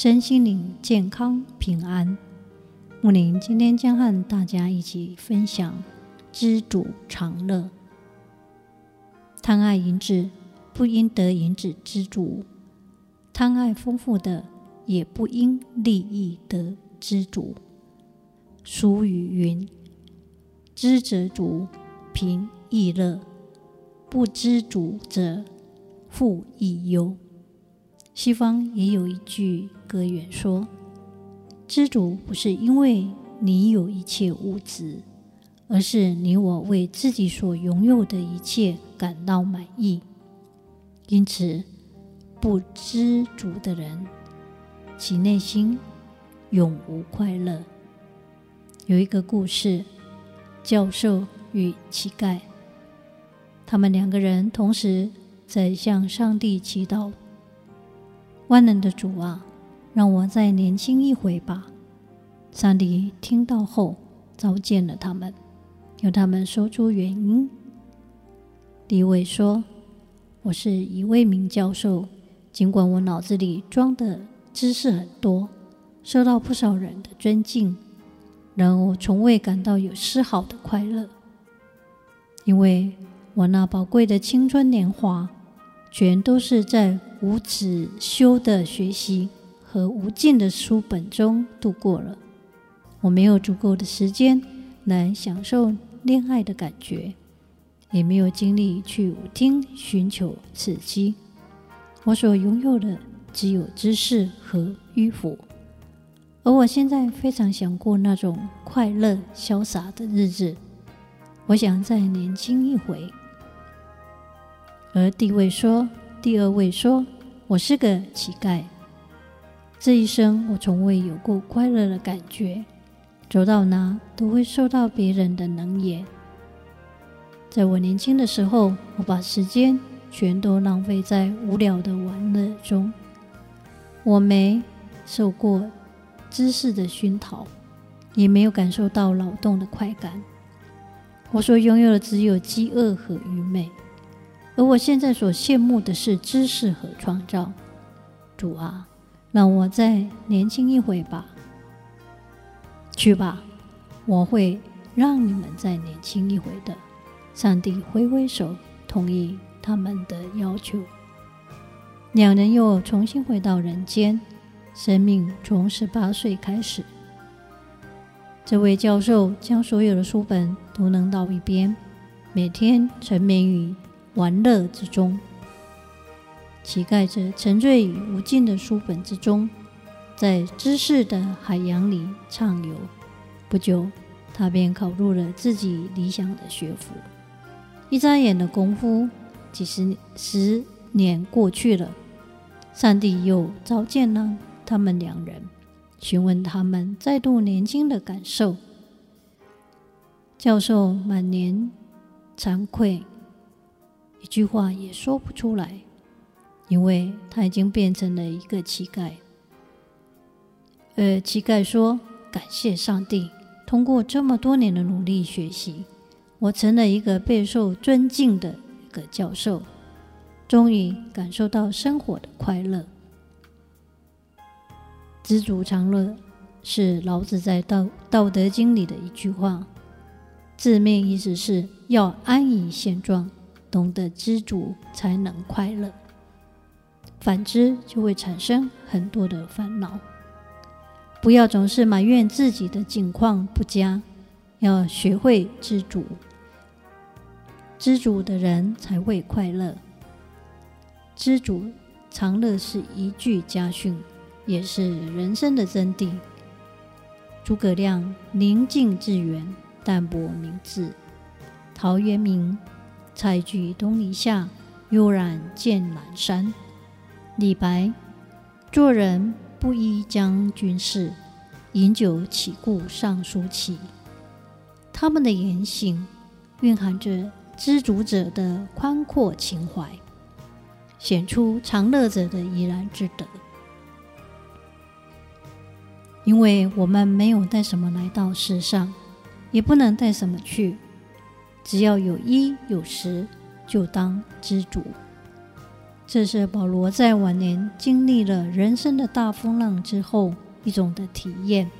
身心灵健康平安。木林今天将和大家一起分享：知足常乐。贪爱银子，不应得银子知足；贪爱丰富的，也不应利益得知足。俗语云：“知则足，贫亦乐；不知足者。”富亦忧。西方也有一句格言说：“知足不是因为你有一切物质，而是你我为自己所拥有的一切感到满意。”因此，不知足的人，其内心永无快乐。有一个故事：教授与乞丐，他们两个人同时。在向上帝祈祷，万能的主啊，让我再年轻一回吧。上帝听到后，召见了他们，要他们说出原因。第一位说：“我是一位名教授，尽管我脑子里装的知识很多，受到不少人的尊敬，然而我从未感到有丝毫的快乐，因为我那宝贵的青春年华。”全都是在无止休的学习和无尽的书本中度过了。我没有足够的时间来享受恋爱的感觉，也没有精力去舞厅寻求刺激。我所拥有的只有知识和迂腐，而我现在非常想过那种快乐潇洒的日子。我想再年轻一回。而地位说，第二位说：“我是个乞丐，这一生我从未有过快乐的感觉，走到哪都会受到别人的冷眼。在我年轻的时候，我把时间全都浪费在无聊的玩乐中，我没受过知识的熏陶，也没有感受到劳动的快感。我所拥有的只有饥饿和愚昧。”而我现在所羡慕的是知识和创造。主啊，让我再年轻一回吧。去吧，我会让你们再年轻一回的。上帝挥挥手，同意他们的要求。两人又重新回到人间，生命从十八岁开始。这位教授将所有的书本都扔到一边，每天沉湎于玩乐之中，乞丐则沉醉于无尽的书本之中，在知识的海洋里畅游。不久，他便考入了自己理想的学府。一眨眼的功夫，几十十年过去了，上帝又召见了他们两人，询问他们再度年轻的感受。教授满脸惭愧。一句话也说不出来，因为他已经变成了一个乞丐。呃，乞丐说：“感谢上帝，通过这么多年的努力学习，我成了一个备受尊敬的一个教授，终于感受到生活的快乐。知足常乐是老子在道《道德经》里的一句话，字面意思是要安于现状。”懂得知足才能快乐，反之就会产生很多的烦恼。不要总是埋怨自己的境况不佳，要学会知足。知足的人才会快乐。知足常乐是一句家训，也是人生的真谛。诸葛亮宁静致远，淡泊明志。陶渊明。采菊东篱下，悠然见南山。李白，做人不依将军事，饮酒起故尚书期。他们的言行蕴含着知足者的宽阔情怀，显出长乐者的怡然之德。因为我们没有带什么来到世上，也不能带什么去，只要有衣有食，就当知足。这是保罗在晚年经历了人生的大风浪之后一种的体验，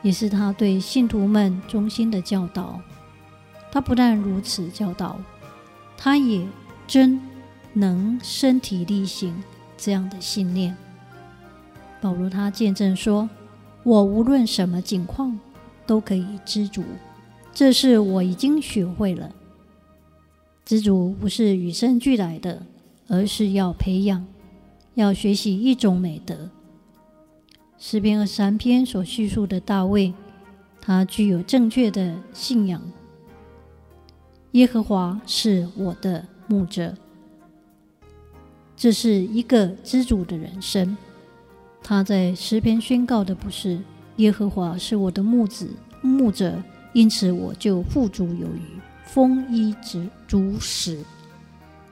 也是他对信徒们衷心的教导。他不但如此教导，他也真能身体力行这样的信念。保罗他见证说：“我无论什么境况，都可以知足，这是我已经学会了。知足不是与生俱来的。”而是要培养，要学习一种美德。诗篇二三篇所叙述的大卫，他具有正确的信仰。耶和华是我的牧者，这是一个知足的人生。他在诗篇宣告的不是耶和华是我的牧子牧者，因此我就富足有余，丰衣足足食。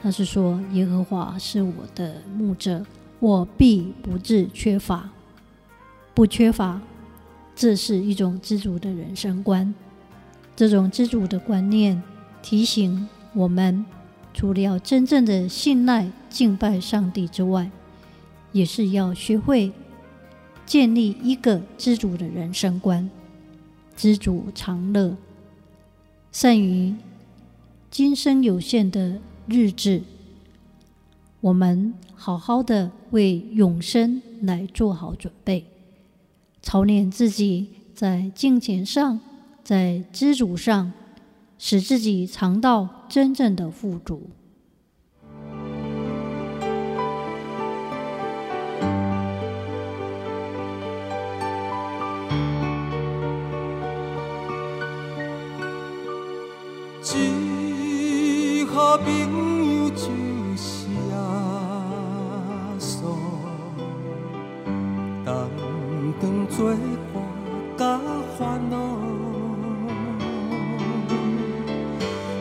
他是说：“耶和华是我的牧者，我必不致缺乏。不缺乏，这是一种知足的人生观。这种知足的观念提醒我们，除了要真正的信赖、敬拜上帝之外，也是要学会建立一个知足的人生观，知足常乐，善于今生有限的。”日子，我们好好的为永生来做好准备，操练自己在金钱上，在知足上，使自己尝到真正的富足。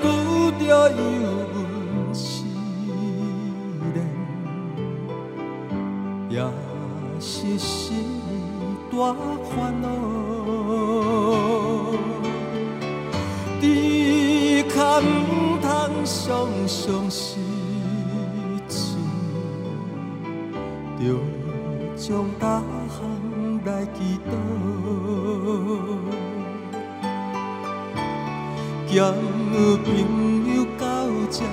拄着忧闷思念，也是心大烦恼。只可毋通常常失志，着将大项来祈祷。朋友到这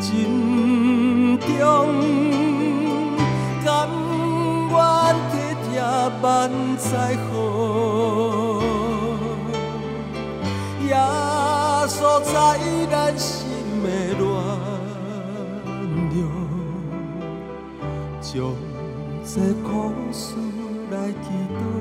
珍重，甘愿体贴万载好，耶稣在咱心的暖融，将这苦事来祈祷。